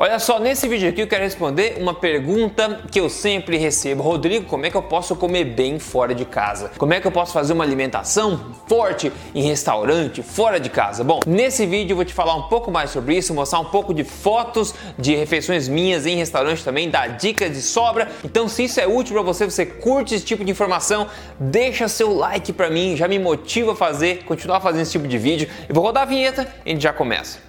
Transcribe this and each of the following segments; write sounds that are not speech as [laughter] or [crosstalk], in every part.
Olha só, nesse vídeo aqui eu quero responder uma pergunta que eu sempre recebo. Rodrigo, como é que eu posso comer bem fora de casa? Como é que eu posso fazer uma alimentação forte em restaurante, fora de casa? Bom, nesse vídeo eu vou te falar um pouco mais sobre isso, mostrar um pouco de fotos de refeições minhas em restaurante também, dar dicas de sobra. Então, se isso é útil para você, você curte esse tipo de informação, deixa seu like para mim, já me motiva a fazer, continuar fazendo esse tipo de vídeo. Eu vou rodar a vinheta e a gente já começa.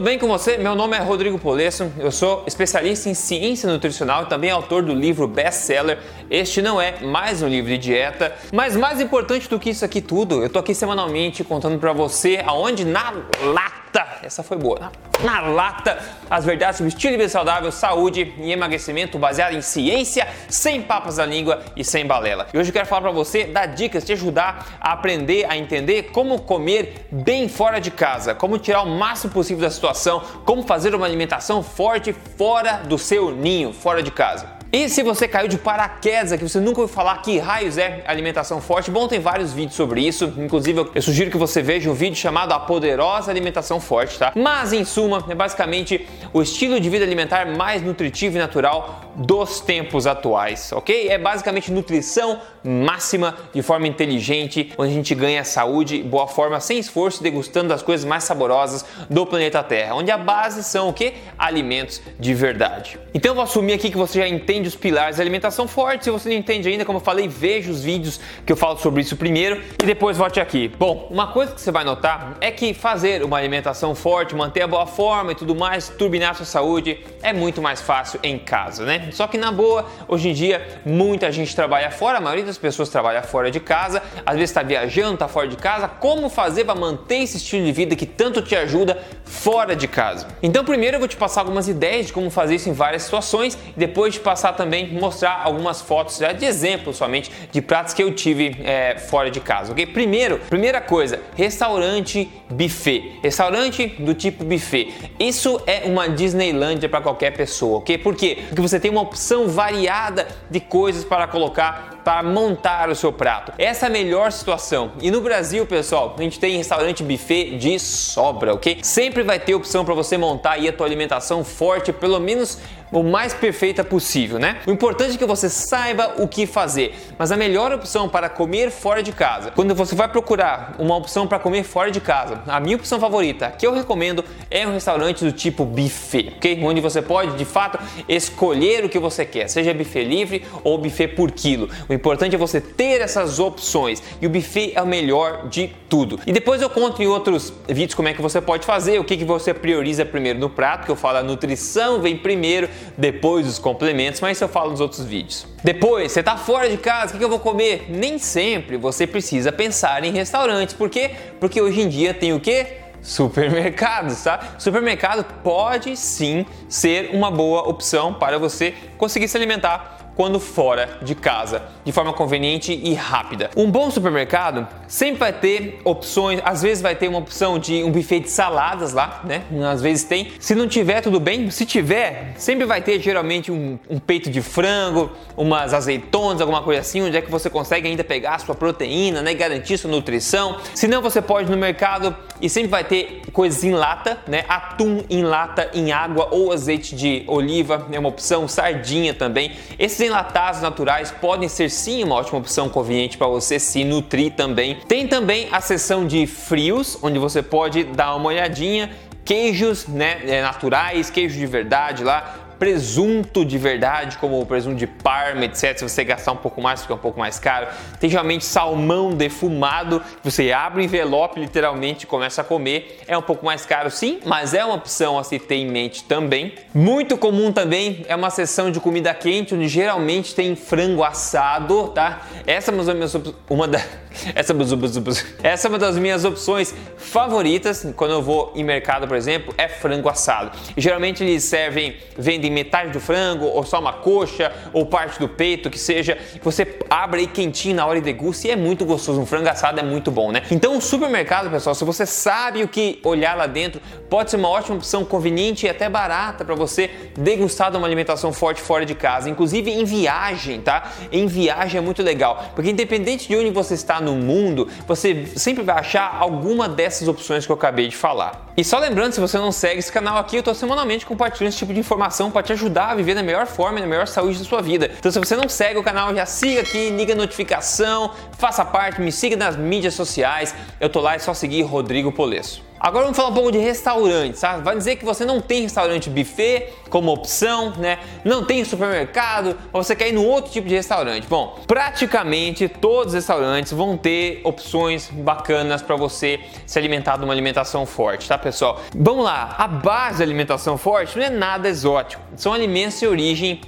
Tudo bem com você? Meu nome é Rodrigo Polesso, eu sou especialista em ciência nutricional e também autor do livro best-seller Este Não É Mais Um Livro de Dieta. Mas mais importante do que isso aqui tudo, eu tô aqui semanalmente contando para você aonde na lata, essa foi boa, na, na lata, as verdades sobre estilo de vida saudável, saúde e emagrecimento baseado em ciência, sem papas na língua e sem balela. E hoje eu quero falar para você, dar dicas, te ajudar a aprender a entender como comer bem fora de casa, como tirar o máximo possível da situação, como fazer uma alimentação forte fora do seu ninho, fora de casa. E se você caiu de paraquedas aqui, você nunca ouviu falar que raios é alimentação forte, bom, tem vários vídeos sobre isso. Inclusive, eu sugiro que você veja um vídeo chamado A Poderosa Alimentação Forte, tá? Mas, em suma, é basicamente o estilo de vida alimentar mais nutritivo e natural dos tempos atuais, ok? É basicamente nutrição máxima de forma inteligente, onde a gente ganha saúde, boa forma, sem esforço, degustando as coisas mais saborosas do planeta Terra, onde a base são o que? Alimentos de verdade. Então eu vou assumir aqui que você já entende os pilares da alimentação forte. Se você não entende ainda, como eu falei, veja os vídeos que eu falo sobre isso primeiro e depois volte aqui. Bom, uma coisa que você vai notar é que fazer uma alimentação forte, manter a boa forma e tudo mais, turbinar sua saúde é muito mais fácil em casa, né? Só que na boa, hoje em dia muita gente trabalha fora, a maioria das pessoas trabalha fora de casa, às vezes está viajando, está fora de casa. Como fazer para manter esse estilo de vida que tanto te ajuda fora de casa? Então, primeiro eu vou te passar algumas ideias de como fazer isso em várias situações e depois de passar também mostrar algumas fotos já de exemplo somente de pratos que eu tive é, fora de casa, ok? Primeiro, primeira coisa, restaurante buffet, restaurante do tipo buffet. Isso é uma Disneylândia para qualquer pessoa, ok? Por quê? Porque você tem uma opção variada de coisas para colocar para montar o seu prato. Essa é a melhor situação. E no Brasil, pessoal, a gente tem restaurante buffet de sobra, ok? Sempre vai ter opção para você montar aí a tua alimentação forte, pelo menos o mais perfeita possível, né? O importante é que você saiba o que fazer, mas a melhor opção para comer fora de casa, quando você vai procurar uma opção para comer fora de casa, a minha opção favorita, que eu recomendo, é um restaurante do tipo buffet, ok? Onde você pode, de fato, escolher o que você quer, seja buffet livre ou buffet por quilo. O importante é você ter essas opções e o buffet é o melhor de tudo. E depois eu conto em outros vídeos como é que você pode fazer, o que, que você prioriza primeiro no prato, que eu falo a nutrição vem primeiro, depois os complementos, mas isso eu falo nos outros vídeos. Depois, você está fora de casa, o que eu vou comer? Nem sempre você precisa pensar em restaurantes. Por quê? Porque hoje em dia tem o quê? Supermercados, tá? Supermercado pode sim ser uma boa opção para você conseguir se alimentar quando fora de casa, de forma conveniente e rápida. Um bom supermercado sempre vai ter opções, às vezes vai ter uma opção de um buffet de saladas lá, né? Às vezes tem. Se não tiver, tudo bem. Se tiver, sempre vai ter geralmente um, um peito de frango, umas azeitonas, alguma coisa assim, onde é que você consegue ainda pegar a sua proteína, né? Garantir sua nutrição. Se não, você pode no mercado e sempre vai ter coisas em lata, né? Atum em lata, em água ou azeite de oliva é uma opção, sardinha também. Esses enlatados naturais podem ser sim uma ótima opção conveniente para você se nutrir também. Tem também a seção de frios, onde você pode dar uma olhadinha queijos né, é, naturais, queijo de verdade lá, presunto de verdade, como o presunto de Parma, etc. Se você gastar um pouco mais, fica um pouco mais caro. Tem geralmente salmão defumado, que você abre o envelope literalmente e começa a comer. É um pouco mais caro sim, mas é uma opção a se ter em mente também. Muito comum também é uma seção de comida quente, onde geralmente tem frango assado, tá? Essa é uma da [laughs] essa, essa é uma das minhas opções favoritas quando eu vou em mercado, por exemplo, é frango assado. Geralmente eles servem, vendem metade do frango, ou só uma coxa, ou parte do peito, que seja. Você abre aí quentinho na hora e degusta e é muito gostoso. Um frango assado é muito bom, né? Então, o supermercado, pessoal, se você sabe o que olhar lá dentro, pode ser uma ótima opção conveniente e até barata para você degustar de uma alimentação forte fora de casa, inclusive em viagem, tá? Em viagem é muito legal, porque independente de onde você está no mundo, você sempre vai achar alguma dessas opções que eu acabei de falar. E só lembrando, se você não segue esse canal aqui, eu estou semanalmente compartilhando esse tipo de informação para te ajudar a viver da melhor forma e na melhor saúde da sua vida. Então, se você não segue o canal, já siga aqui, liga a notificação, faça parte, me siga nas mídias sociais. Eu tô lá, é só seguir Rodrigo Polesso. Agora vamos falar um pouco de restaurantes, tá? Vai dizer que você não tem restaurante buffet como opção, né? Não tem supermercado, ou você quer ir num outro tipo de restaurante. Bom, praticamente todos os restaurantes vão ter opções bacanas para você se alimentar de uma alimentação forte, tá, pessoal? Vamos lá, a base da alimentação forte não é nada exótico. São alimentos de origem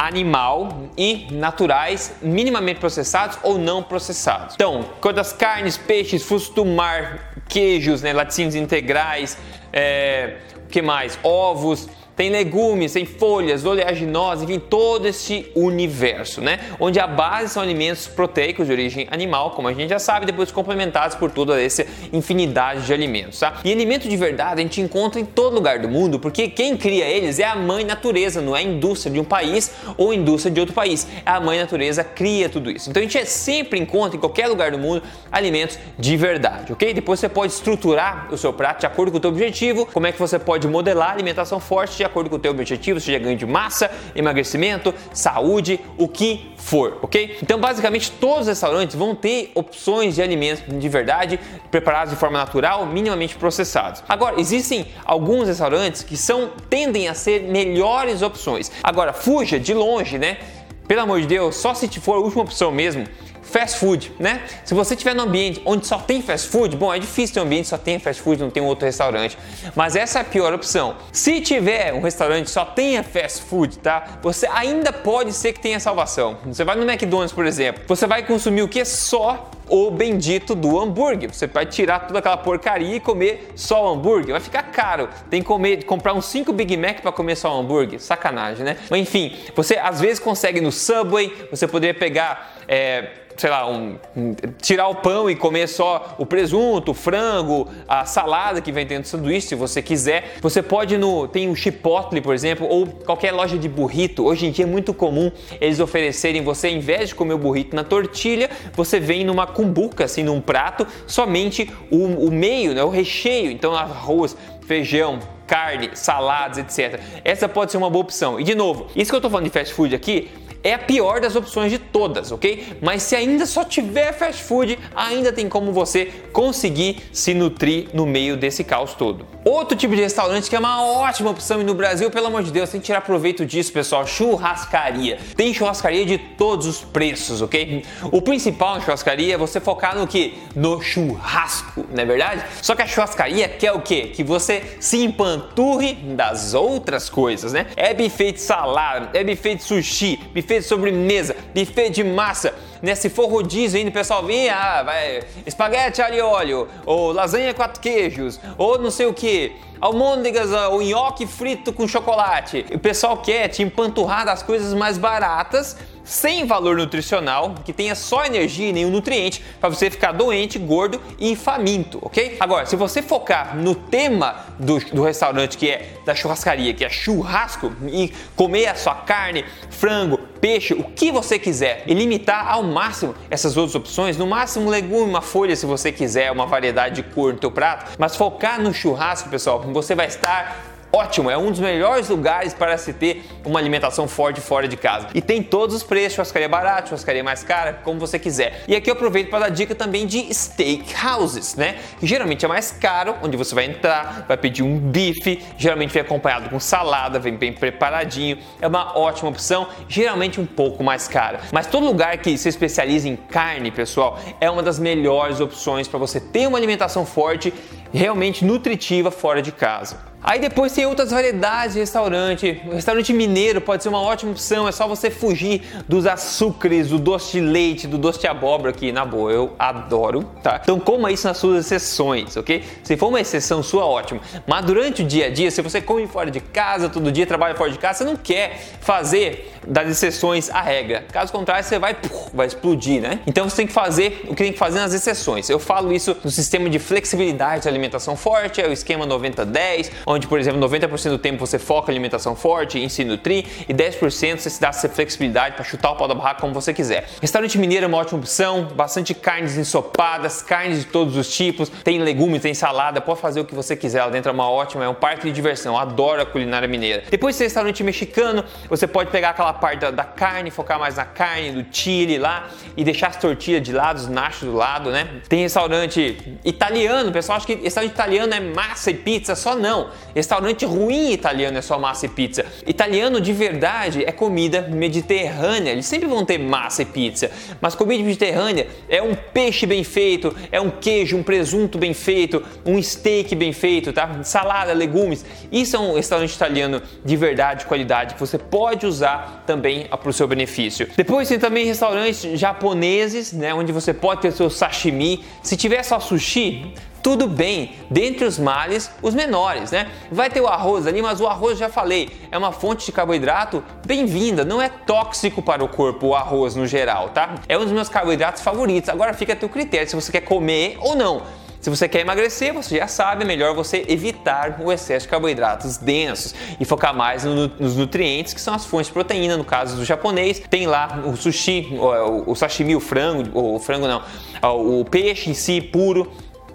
animal e naturais, minimamente processados ou não processados. Então, quanto carnes, peixes, frutos do mar, queijos, né, laticínios integrais, é, que mais? Ovos, tem legumes, tem folhas, oleaginosas, enfim, todo esse universo, né? Onde a base são alimentos proteicos de origem animal, como a gente já sabe, depois complementados por toda essa infinidade de alimentos, tá? E alimento de verdade a gente encontra em todo lugar do mundo, porque quem cria eles é a mãe natureza, não é a indústria de um país ou a indústria de outro país. É a mãe natureza cria tudo isso. Então a gente sempre encontra em qualquer lugar do mundo alimentos de verdade, ok? Depois você pode estruturar o seu prato de acordo com o seu objetivo, como é que você pode modelar a alimentação forte de acordo com o teu objetivo, seja ganho de massa, emagrecimento, saúde, o que for, ok? Então, basicamente, todos os restaurantes vão ter opções de alimentos de verdade preparados de forma natural, minimamente processados. Agora, existem alguns restaurantes que são tendem a ser melhores opções. Agora, fuja de longe, né? Pelo amor de Deus, só se for a última opção mesmo fast food, né? Se você estiver num ambiente onde só tem fast food, bom, é difícil ter um ambiente que só tem fast food, não tem outro restaurante. Mas essa é a pior opção. Se tiver um restaurante que só tenha fast food, tá? Você ainda pode ser que tenha salvação. Você vai no McDonald's, por exemplo, você vai consumir o que? Só o bendito do hambúrguer. Você vai tirar toda aquela porcaria e comer só o hambúrguer. Vai ficar caro. Tem que comer, comprar uns 5 Big Mac para comer só o hambúrguer. Sacanagem, né? Mas enfim, você às vezes consegue no Subway, você poderia pegar. É, sei lá, um, um, tirar o pão e comer só o presunto, o frango, a salada que vem dentro do sanduíche, se você quiser. Você pode no tem o Chipotle, por exemplo, ou qualquer loja de burrito. Hoje em dia é muito comum eles oferecerem você, ao invés de comer o burrito na tortilha, você vem numa cumbuca, assim, num prato, somente o, o meio, né, o recheio. Então arroz, feijão, carne, saladas, etc. Essa pode ser uma boa opção. E de novo, isso que eu estou falando de fast food aqui é a pior das opções de todas, ok? Mas se ainda só tiver fast food, ainda tem como você conseguir se nutrir no meio desse caos todo. Outro tipo de restaurante que é uma ótima opção e no Brasil, pelo amor de Deus, tem que tirar proveito disso, pessoal, churrascaria. Tem churrascaria de todos os preços, ok? O principal na churrascaria é você focar no que? No churrasco, não é verdade? Só que a churrascaria quer o quê? Que você se empanturre das outras coisas, né? É buffet de salada, é buffet de sushi, buffet buffet de sobremesa, buffet de massa, né? Se for rodízio ainda, o pessoal vinha, ah, vai, espaguete alho e óleo, ou lasanha quatro queijos, ou não sei o que, almôndegas ah, ou nhoque frito com chocolate. O pessoal quer te empanturrar das coisas mais baratas sem valor nutricional, que tenha só energia e nenhum nutriente, para você ficar doente, gordo e faminto, ok? Agora, se você focar no tema do, do restaurante, que é da churrascaria, que é churrasco, e comer a sua carne, frango, peixe, o que você quiser, e limitar ao máximo essas outras opções, no máximo um legume, uma folha se você quiser, uma variedade de cor no teu prato, mas focar no churrasco, pessoal, você vai estar ótimo, é um dos melhores lugares para se ter uma alimentação forte fora de casa. E tem todos os preços, churrascaria barata, churrascaria mais cara, como você quiser. E aqui eu aproveito para dar dica também de steak houses, né? Que geralmente é mais caro, onde você vai entrar, vai pedir um bife, geralmente vem acompanhado com salada, vem bem preparadinho. É uma ótima opção, geralmente um pouco mais cara. Mas todo lugar que se especializa em carne, pessoal, é uma das melhores opções para você ter uma alimentação forte, realmente nutritiva fora de casa. Aí depois tem outras variedades de restaurante. O restaurante mineiro pode ser uma ótima opção, é só você fugir dos açúcares, do doce de leite, do doce de abóbora, que na boa eu adoro, tá? Então coma isso nas suas exceções, ok? Se for uma exceção sua, ótimo. Mas durante o dia a dia, se você come fora de casa todo dia, trabalha fora de casa, você não quer fazer das exceções a regra. Caso contrário, você vai, vai explodir, né? Então você tem que fazer o que tem que fazer nas exceções. Eu falo isso no sistema de flexibilidade de alimentação forte, é o esquema 90-10, onde, por exemplo, 90% do tempo você foca em alimentação forte se nutrir e 10% você se dá essa flexibilidade para chutar o pau da barraca como você quiser. Restaurante mineiro é uma ótima opção, bastante carnes ensopadas, carnes de todos os tipos, tem legumes, tem salada, pode fazer o que você quiser lá dentro, é uma ótima, é um parque de diversão, adoro a culinária mineira. Depois tem restaurante mexicano, você pode pegar aquela parte da, da carne, focar mais na carne, do chile lá e deixar as tortilhas de lado, os nachos do lado, né? Tem restaurante italiano, pessoal acha que restaurante italiano é massa e pizza, só não. Restaurante ruim italiano é só massa e pizza. Italiano de verdade é comida mediterrânea, eles sempre vão ter massa e pizza, mas comida mediterrânea é um peixe bem feito, é um queijo, um presunto bem feito, um steak bem feito, tá? Salada, legumes. Isso é um restaurante italiano de verdade, de qualidade, que você pode usar também para o seu benefício. Depois tem também restaurantes japoneses, né, onde você pode ter seu sashimi. Se tiver só sushi, tudo bem, dentre os males, os menores, né? Vai ter o arroz ali, mas o arroz, já falei, é uma fonte de carboidrato bem-vinda, não é tóxico para o corpo o arroz no geral, tá? É um dos meus carboidratos favoritos. Agora fica a teu critério se você quer comer ou não. Se você quer emagrecer, você já sabe, é melhor você evitar o excesso de carboidratos densos e focar mais no, nos nutrientes, que são as fontes de proteína, no caso do japonês. Tem lá o sushi, o, o sashimi, o frango, o frango não, o peixe em si puro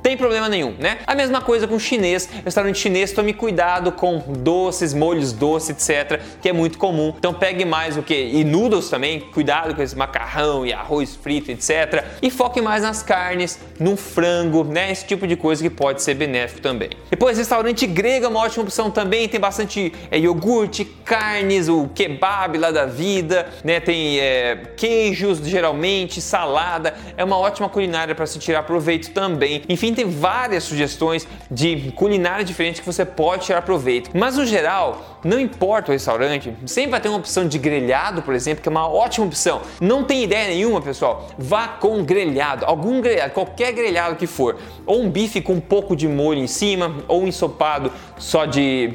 tem problema nenhum, né? A mesma coisa com chinês, restaurante chinês, tome cuidado com doces, molhos doces, etc, que é muito comum. Então pegue mais o que? E noodles também, cuidado com esse macarrão e arroz frito, etc. E foque mais nas carnes, no frango, né? Esse tipo de coisa que pode ser benéfico também. Depois, restaurante grego é uma ótima opção também, tem bastante é, iogurte, carnes, o kebab lá da vida, né? Tem é, queijos geralmente, salada, é uma ótima culinária para se tirar proveito também. Enfim, tem várias sugestões de culinária diferente que você pode tirar proveito. Mas no geral, não importa o restaurante, sempre vai ter uma opção de grelhado, por exemplo, que é uma ótima opção. Não tem ideia nenhuma, pessoal? Vá com grelhado, algum grelhado, qualquer grelhado que for, ou um bife com um pouco de molho em cima, ou um ensopado só de,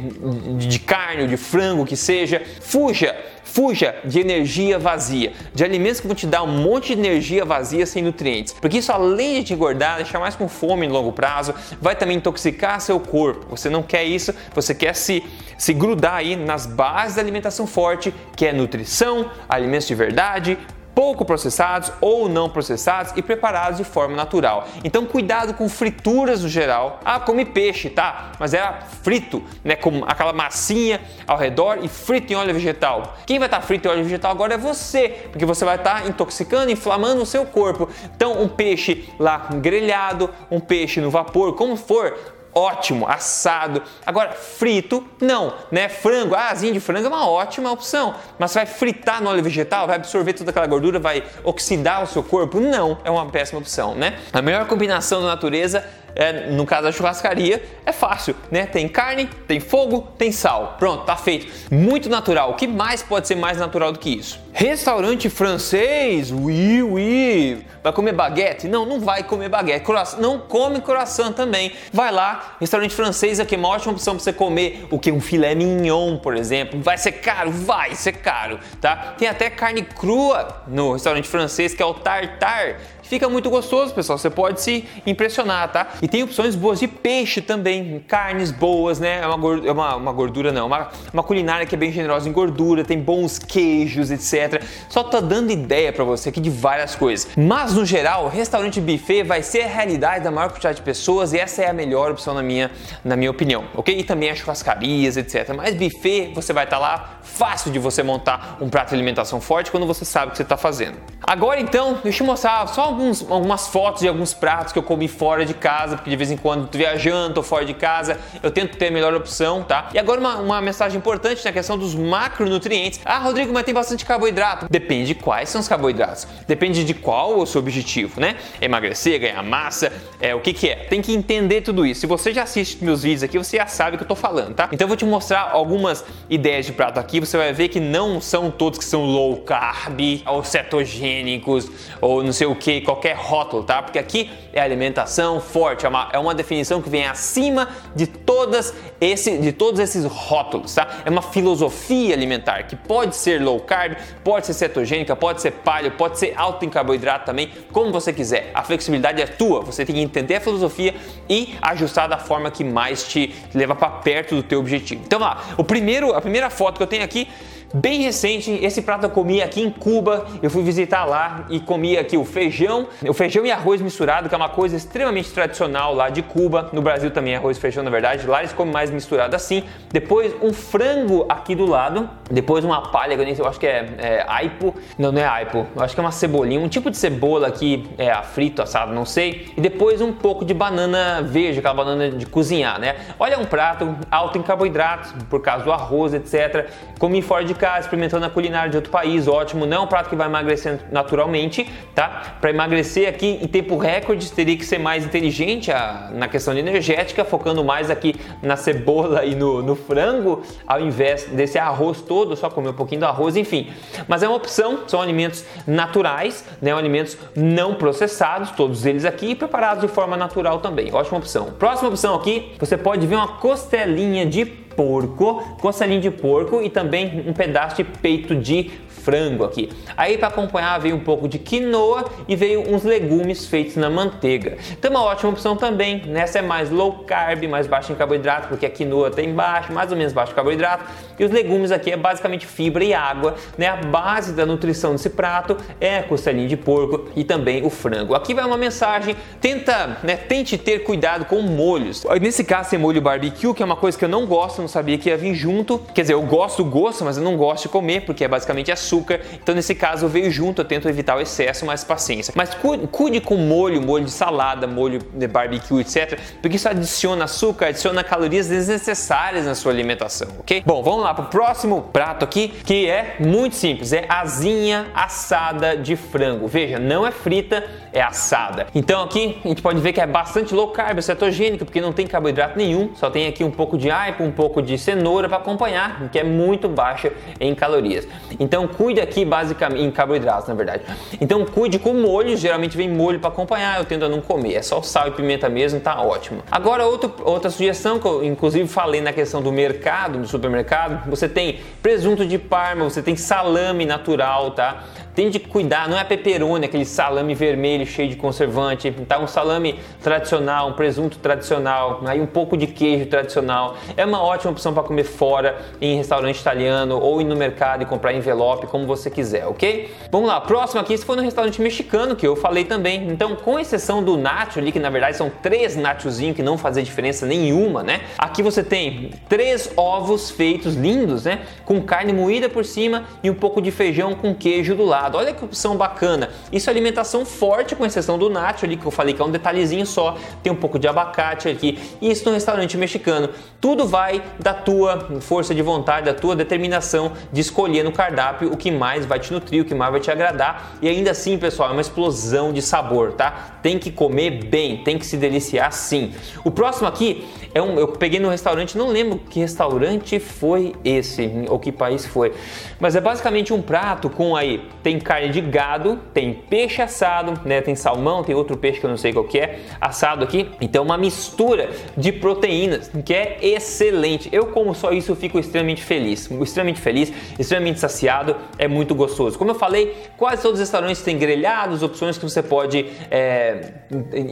de carne ou de frango que seja. Fuja Fuja de energia vazia, de alimentos que vão te dar um monte de energia vazia sem nutrientes, porque isso além de te engordar, deixar mais com fome no longo prazo, vai também intoxicar seu corpo. Você não quer isso, você quer se, se grudar aí nas bases da alimentação forte, que é nutrição, alimentos de verdade, pouco processados ou não processados e preparados de forma natural. Então cuidado com frituras no geral. Ah, come peixe, tá? Mas era frito, né, com aquela massinha ao redor e frito em óleo vegetal. Quem vai estar frito em óleo vegetal agora é você, porque você vai estar intoxicando, inflamando o seu corpo. Então um peixe lá grelhado, um peixe no vapor, como for, ótimo, assado. Agora, frito, não, né? Frango, ah, asinha de frango é uma ótima opção, mas vai fritar no óleo vegetal, vai absorver toda aquela gordura, vai oxidar o seu corpo? Não, é uma péssima opção, né? A melhor combinação da natureza é, no caso da churrascaria, é fácil, né? Tem carne, tem fogo, tem sal. Pronto, tá feito. Muito natural. O que mais pode ser mais natural do que isso? Restaurante francês, oui, oui. Vai comer baguete? Não, não vai comer baguete. Não come coração também. Vai lá, restaurante francês aqui é uma ótima opção para você comer o que um filé mignon, por exemplo. Vai ser caro? Vai ser caro, tá? Tem até carne crua no restaurante francês que é o tartar Fica muito gostoso, pessoal. Você pode se impressionar, tá? E tem opções boas de peixe também, carnes boas, né? É uma, gordura, é uma, uma gordura não, uma, uma culinária que é bem generosa em gordura, tem bons queijos, etc. Só tô dando ideia para você aqui de várias coisas. Mas no geral, restaurante buffet vai ser a realidade da maior quantidade de pessoas e essa é a melhor opção na minha, na minha opinião, ok? E também as churrascarias, etc. Mas buffet, você vai estar tá lá, fácil de você montar um prato de alimentação forte quando você sabe o que você está fazendo. Agora então, deixa eu mostrar só alguns, algumas fotos de alguns pratos que eu comi fora de casa porque de vez em quando tô viajando, tô fora de casa, eu tento ter a melhor opção, tá? E agora uma, uma mensagem importante na questão dos macronutrientes. Ah, Rodrigo, mas tem bastante carboidrato. Depende de quais são os carboidratos. Depende de qual o seu objetivo, né? Emagrecer, ganhar massa, é o que que é. Tem que entender tudo isso. Se você já assiste meus vídeos aqui, você já sabe o que eu tô falando, tá? Então eu vou te mostrar algumas ideias de prato aqui, você vai ver que não são todos que são low carb ou cetogênicos ou não sei o que, qualquer rótulo, tá? Porque aqui é alimentação forte, é uma, é uma definição que vem acima de todas esse, de todos esses rótulos, tá? É uma filosofia alimentar que pode ser low carb, pode ser cetogênica, pode ser paleo, pode ser alto em carboidrato também, como você quiser. A flexibilidade é tua, você tem que entender a filosofia e ajustar da forma que mais te leva para perto do teu objetivo. Então, lá, o primeiro, a primeira foto que eu tenho aqui bem recente. Esse prato eu comi aqui em Cuba. Eu fui visitar lá e comi aqui o feijão, o feijão e arroz misturado, que é uma coisa extremamente tradicional lá de Cuba. No Brasil também é arroz e feijão, na verdade. Lá eles comem mais misturado assim. Depois um frango aqui do lado. Depois uma palha, que eu nem sei, eu acho que é, é aipo. Não, não é aipo. Eu acho que é uma cebolinha, um tipo de cebola aqui, é frito, assado, não sei. E depois um pouco de banana verde, aquela banana de cozinhar, né? Olha um prato alto em carboidratos, por causa do arroz, etc. Comi fora de experimentando a culinária de outro país, ótimo. Não é um prato que vai emagrecer naturalmente, tá? Para emagrecer aqui em tempo recorde, teria que ser mais inteligente a, na questão energética, focando mais aqui na cebola e no, no frango, ao invés desse arroz todo, só comer um pouquinho do arroz, enfim. Mas é uma opção, são alimentos naturais, né? Alimentos não processados, todos eles aqui, preparados de forma natural também. Ótima opção. Próxima opção aqui, você pode ver uma costelinha de porco, costelinha de porco e também um pedaço de peito de frango aqui. Aí para acompanhar veio um pouco de quinoa e veio uns legumes feitos na manteiga. Então uma ótima opção também. Nessa é mais low carb, mais baixo em carboidrato, porque a quinoa tem baixo, mais ou menos baixo em carboidrato. E os legumes aqui é basicamente fibra e água, né? A base da nutrição desse prato é a costelinha de porco e também o frango. Aqui vai uma mensagem, tenta, né, tente ter cuidado com molhos. Nesse caso tem molho barbecue, que é uma coisa que eu não gosto, não sabia que ia vir junto. Quer dizer, eu gosto do gosto, mas eu não gosto de comer, porque é basicamente açúcar. Então, nesse caso, veio junto, eu tento evitar o excesso, mas paciência. Mas cuide com molho, molho de salada, molho de barbecue, etc. Porque isso adiciona açúcar, adiciona calorias desnecessárias na sua alimentação, ok? Bom, vamos lá para o próximo prato aqui, que é muito simples, é asinha assada de frango. Veja, não é frita, é assada. Então aqui a gente pode ver que é bastante low carb, cetogênica, porque não tem carboidrato nenhum, só tem aqui um pouco de aipo, um pouco de cenoura para acompanhar, que é muito baixa em calorias. Então cuide aqui basicamente em carboidratos, na verdade. Então cuide com molho, geralmente vem molho para acompanhar, eu tento não comer, é só sal e pimenta mesmo, tá ótimo. Agora outro, outra sugestão que eu inclusive falei na questão do mercado, do supermercado, você tem presunto de parma, você tem salame natural, tá? Tem de cuidar, não é pepperoni, aquele salame vermelho cheio de conservante, tá? Um salame tradicional, um presunto tradicional, aí um pouco de queijo tradicional. É uma ótima opção para comer fora, em restaurante italiano ou ir no mercado e comprar envelope, como você quiser, ok? Vamos lá, próximo aqui, se for no restaurante mexicano, que eu falei também. Então, com exceção do nacho ali, que na verdade são três nachozinhos que não fazem diferença nenhuma, né? Aqui você tem três ovos feitos lindos, né? Com carne moída por cima e um pouco de feijão com queijo do lado. Olha que opção bacana. Isso é alimentação forte, com exceção do nacho ali, que eu falei que é um detalhezinho só. Tem um pouco de abacate aqui. Isso no restaurante mexicano. Tudo vai da tua força de vontade, da tua determinação de escolher no cardápio o que mais vai te nutrir, o que mais vai te agradar. E ainda assim, pessoal, é uma explosão de sabor, tá? Tem que comer bem, tem que se deliciar sim. O próximo aqui é um, eu peguei no restaurante, não lembro que restaurante foi esse ou que país foi, mas é basicamente um prato com aí tem carne de gado, tem peixe assado, né? Tem salmão, tem outro peixe que eu não sei qual que é, assado aqui. Então uma mistura de proteínas que é excelente. Eu como só isso fico extremamente feliz, extremamente feliz, extremamente saciado é muito gostoso. Como eu falei, quase todos os restaurantes têm grelhados, opções que você pode é,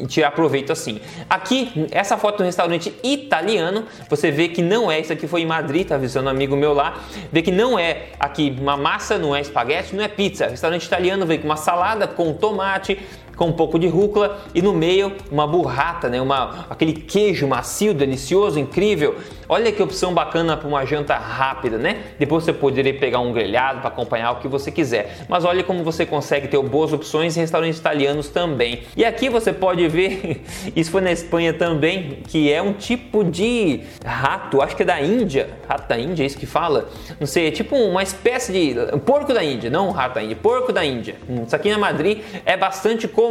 tirar proveito assim. Aqui, essa foto do restaurante italiano, você vê que não é, isso aqui foi em Madrid, tá visando um amigo meu lá, vê que não é aqui uma massa, não é espaguete, não é pizza. Restaurante italiano vem com uma salada com tomate, com um pouco de rúcula e no meio uma burrata, né? Uma, aquele queijo macio, delicioso, incrível. Olha que opção bacana para uma janta rápida, né? Depois você poderia pegar um grelhado para acompanhar o que você quiser. Mas olha como você consegue ter boas opções em restaurantes italianos também. E aqui você pode ver, [laughs] isso foi na Espanha também, que é um tipo de rato, acho que é da Índia, rato da Índia, é isso que fala? Não sei, é tipo uma espécie de porco da Índia, não um rato da Índia, porco da Índia. Isso aqui na Madrid é bastante comum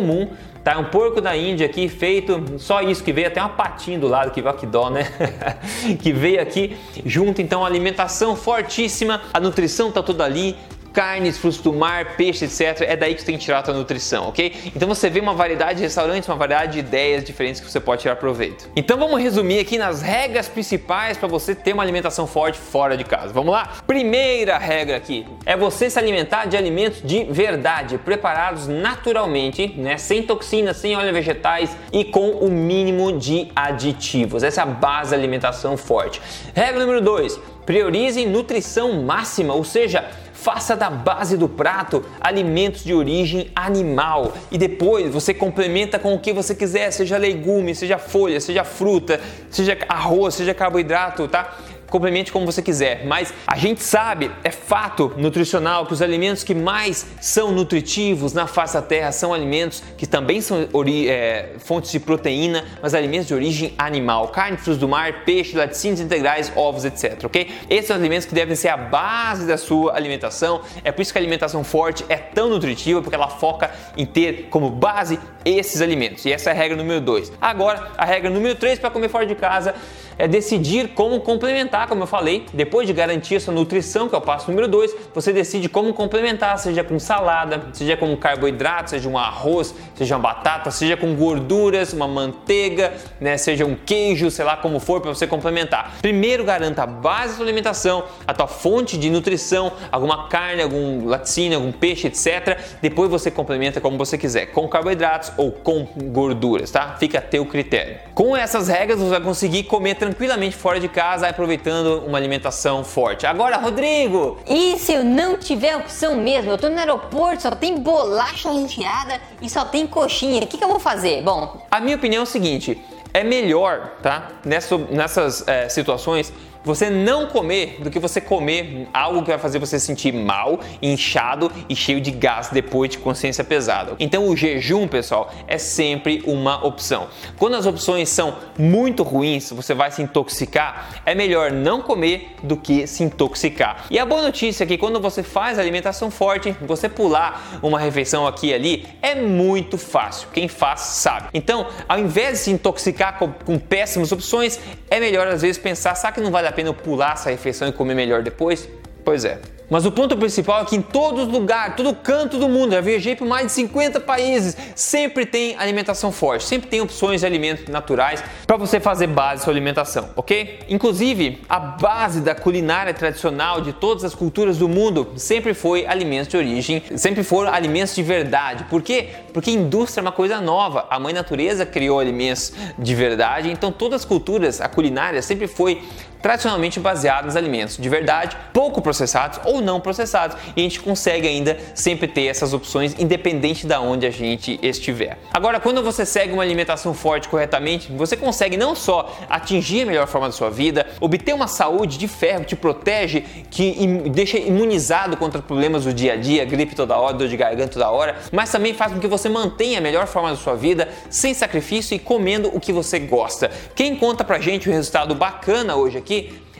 Tá um porco da Índia aqui feito, só isso que veio até uma patinha do lado que vai que dó, né? [laughs] que veio aqui junto então alimentação fortíssima, a nutrição tá toda ali, carnes, frutos do mar, peixe, etc. É daí que você tem que tirar a sua nutrição, ok? Então você vê uma variedade de restaurantes, uma variedade de ideias diferentes que você pode tirar proveito. Então vamos resumir aqui nas regras principais para você ter uma alimentação forte fora de casa. Vamos lá? Primeira regra aqui é você se alimentar de alimentos de verdade, preparados naturalmente, né? Sem toxinas, sem óleos vegetais e com o mínimo de aditivos. Essa é a base da alimentação forte. Regra número 2: priorize nutrição máxima, ou seja, Faça da base do prato alimentos de origem animal e depois você complementa com o que você quiser, seja legume, seja folha, seja fruta, seja arroz, seja carboidrato, tá? Complemente como você quiser, mas a gente sabe, é fato nutricional, que os alimentos que mais são nutritivos na face da terra são alimentos que também são é, fontes de proteína, mas alimentos de origem animal, carne, frutos do mar, peixe, laticínios integrais, ovos, etc, ok? Esses são alimentos que devem ser a base da sua alimentação, é por isso que a alimentação forte é tão nutritiva, porque ela foca em ter como base esses alimentos, e essa é a regra número 2. Agora, a regra número 3 para comer fora de casa é decidir como complementar, como eu falei. Depois de garantir a sua nutrição, que é o passo número 2, você decide como complementar, seja com salada, seja com carboidrato, seja um arroz, seja uma batata, seja com gorduras, uma manteiga, né, seja um queijo, sei lá como for para você complementar. Primeiro garanta a base da sua alimentação, a tua fonte de nutrição, alguma carne, algum laticínio, algum peixe, etc. Depois você complementa como você quiser, com carboidratos ou com gorduras, tá? Fica a teu critério. Com essas regras você vai conseguir comer tranquilamente fora de casa, aproveitando uma alimentação forte. Agora, Rodrigo! E se eu não tiver opção mesmo? Eu tô no aeroporto, só tem bolacha recheada e só tem coxinha. O que, que eu vou fazer? Bom, a minha opinião é o seguinte: é melhor, tá? Nessa, nessas é, situações, você não comer do que você comer algo que vai fazer você sentir mal, inchado e cheio de gás depois de consciência pesada. Então o jejum, pessoal, é sempre uma opção. Quando as opções são muito ruins, você vai se intoxicar, é melhor não comer do que se intoxicar. E a boa notícia é que quando você faz alimentação forte, você pular uma refeição aqui e ali é muito fácil. Quem faz sabe. Então, ao invés de se intoxicar com, com péssimas opções, é melhor às vezes pensar, sabe que não vale a pena eu pular essa refeição e comer melhor depois? Pois é. Mas o ponto principal é que em todos os lugares, todo canto do mundo, já viajei por mais de 50 países, sempre tem alimentação forte, sempre tem opções de alimentos naturais para você fazer base sua alimentação, ok? Inclusive, a base da culinária tradicional de todas as culturas do mundo sempre foi alimentos de origem, sempre foram alimentos de verdade. Por quê? Porque indústria é uma coisa nova. A mãe natureza criou alimentos de verdade, então todas as culturas, a culinária sempre foi tradicionalmente baseada nos alimentos de verdade, pouco processados ou não processados, e a gente consegue ainda sempre ter essas opções independente da onde a gente estiver. Agora, quando você segue uma alimentação forte corretamente, você consegue não só atingir a melhor forma da sua vida, obter uma saúde de ferro que te protege, que deixa imunizado contra problemas do dia a dia, gripe toda hora, dor de garganta toda hora, mas também faz com que você mantenha a melhor forma da sua vida sem sacrifício e comendo o que você gosta. Quem conta pra gente um resultado bacana hoje aqui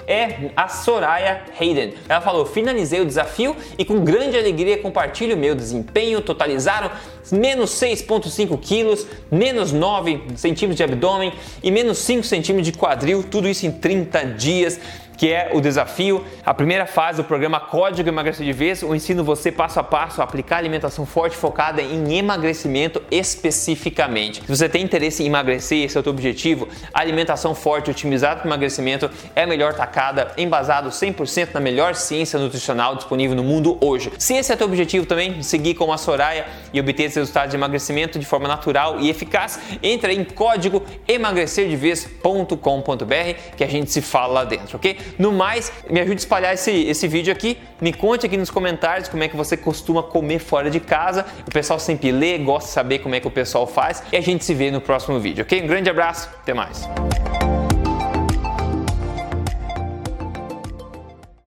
é a Soraya Hayden. Ela falou: finalizei o desafio e com grande alegria compartilho meu desempenho. Totalizaram menos 6,5 quilos, menos 9 centímetros de abdômen e menos 5 centímetros de quadril, tudo isso em 30 dias que é o desafio, a primeira fase do programa Código Emagrecer de Vez, eu ensino você passo a passo a aplicar alimentação forte focada em emagrecimento especificamente. Se você tem interesse em emagrecer, esse é o teu objetivo, alimentação forte otimizada para emagrecimento é a melhor tacada, embasado 100% na melhor ciência nutricional disponível no mundo hoje. Se esse é teu objetivo também, seguir com a Soraya e obter esses resultados de emagrecimento de forma natural e eficaz, entra em código emagrecerdevez.com.br que a gente se fala lá dentro, ok? No mais, me ajude a espalhar esse, esse vídeo aqui. Me conte aqui nos comentários como é que você costuma comer fora de casa. O pessoal sempre lê, gosta de saber como é que o pessoal faz. E a gente se vê no próximo vídeo, ok? Um grande abraço, até mais.